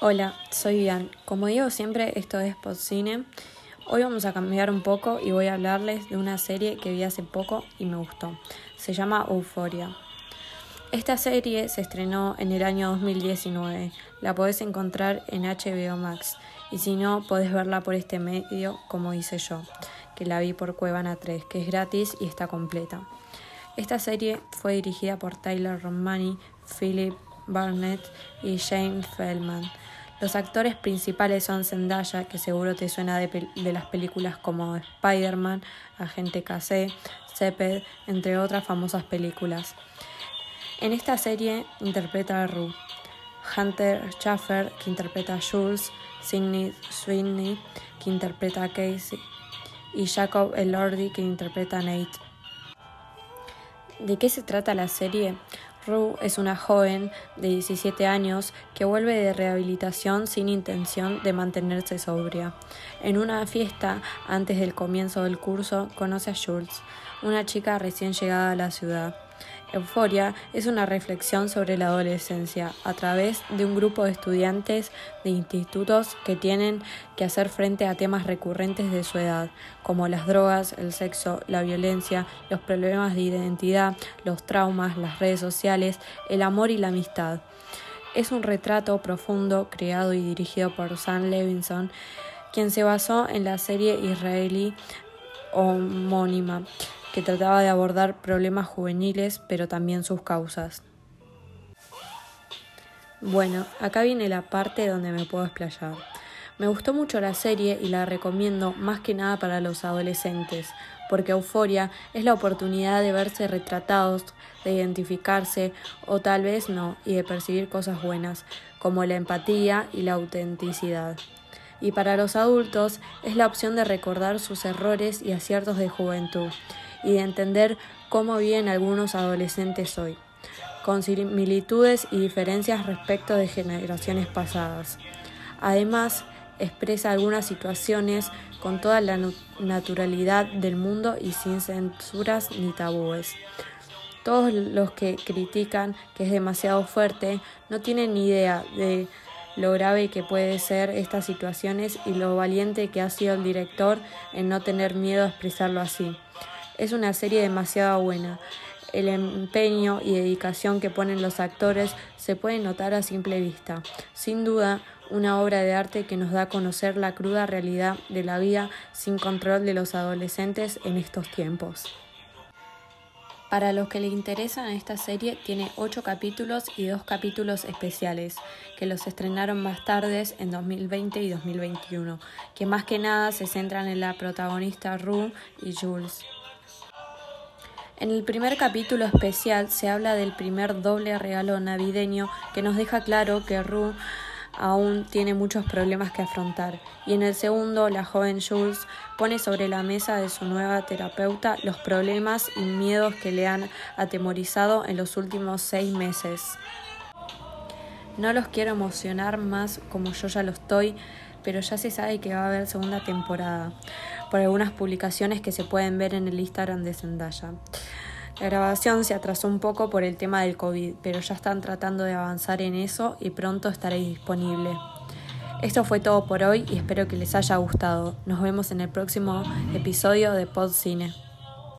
Hola, soy Ian. Como digo siempre, esto es Podcine. Hoy vamos a cambiar un poco y voy a hablarles de una serie que vi hace poco y me gustó. Se llama Euphoria. Esta serie se estrenó en el año 2019. La podés encontrar en HBO Max y si no, podés verla por este medio como hice yo, que la vi por Cuevana 3, que es gratis y está completa. Esta serie fue dirigida por Tyler Romani, Philip Barnett y Jane Feldman. Los actores principales son Zendaya, que seguro te suena de, las películas como Spider-Man, Agente KC, Ceped, entre otras famosas películas. En esta serie interpreta a Rue, Hunter Schaffer, que interpreta a Jules, Sidney Sweeney, que interpreta a Casey, y Jacob Elordi, que interpreta a Nate. ¿De qué se trata la serie? Rue es una joven de 17 años que vuelve de rehabilitación sin intención de mantenerse sobria. En una fiesta, antes del comienzo del curso, conoce a Jules, una chica recién llegada a la ciudad. Euforia es una reflexión sobre la adolescencia a través de un grupo de estudiantes de institutos que tienen que hacer frente a temas recurrentes de su edad, como las drogas, el sexo, la violencia, los problemas de identidad, los traumas, las redes sociales, el amor y la amistad. Es un retrato profundo creado y dirigido por Sam Levinson, quien se basó en la serie israelí homónima que trataba de abordar problemas juveniles, pero también sus causas. Bueno, acá viene la parte donde me puedo explayar. Me gustó mucho la serie y la recomiendo más que nada para los adolescentes, porque Euforia es la oportunidad de verse retratados, de identificarse o tal vez no, y de percibir cosas buenas, como la empatía y la autenticidad. Y para los adultos es la opción de recordar sus errores y aciertos de juventud, y de entender cómo viven algunos adolescentes hoy, con similitudes y diferencias respecto de generaciones pasadas. Además, expresa algunas situaciones con toda la naturalidad del mundo y sin censuras ni tabúes. Todos los que critican que es demasiado fuerte no tienen ni idea de lo grave que puede ser estas situaciones y lo valiente que ha sido el director en no tener miedo a expresarlo así. Es una serie demasiado buena. El empeño y dedicación que ponen los actores se puede notar a simple vista. Sin duda, una obra de arte que nos da a conocer la cruda realidad de la vida sin control de los adolescentes en estos tiempos. Para los que le interesan esta serie, tiene ocho capítulos y dos capítulos especiales, que los estrenaron más tarde en 2020 y 2021, que más que nada se centran en la protagonista Rue y Jules. En el primer capítulo especial se habla del primer doble regalo navideño que nos deja claro que Rue aún tiene muchos problemas que afrontar. Y en el segundo, la joven Jules pone sobre la mesa de su nueva terapeuta los problemas y miedos que le han atemorizado en los últimos seis meses. No los quiero emocionar más como yo ya lo estoy, pero ya se sabe que va a haber segunda temporada, por algunas publicaciones que se pueden ver en el Instagram de Zendaya. La grabación se atrasó un poco por el tema del COVID, pero ya están tratando de avanzar en eso y pronto estaréis disponible. Esto fue todo por hoy y espero que les haya gustado. Nos vemos en el próximo episodio de Pod Cine.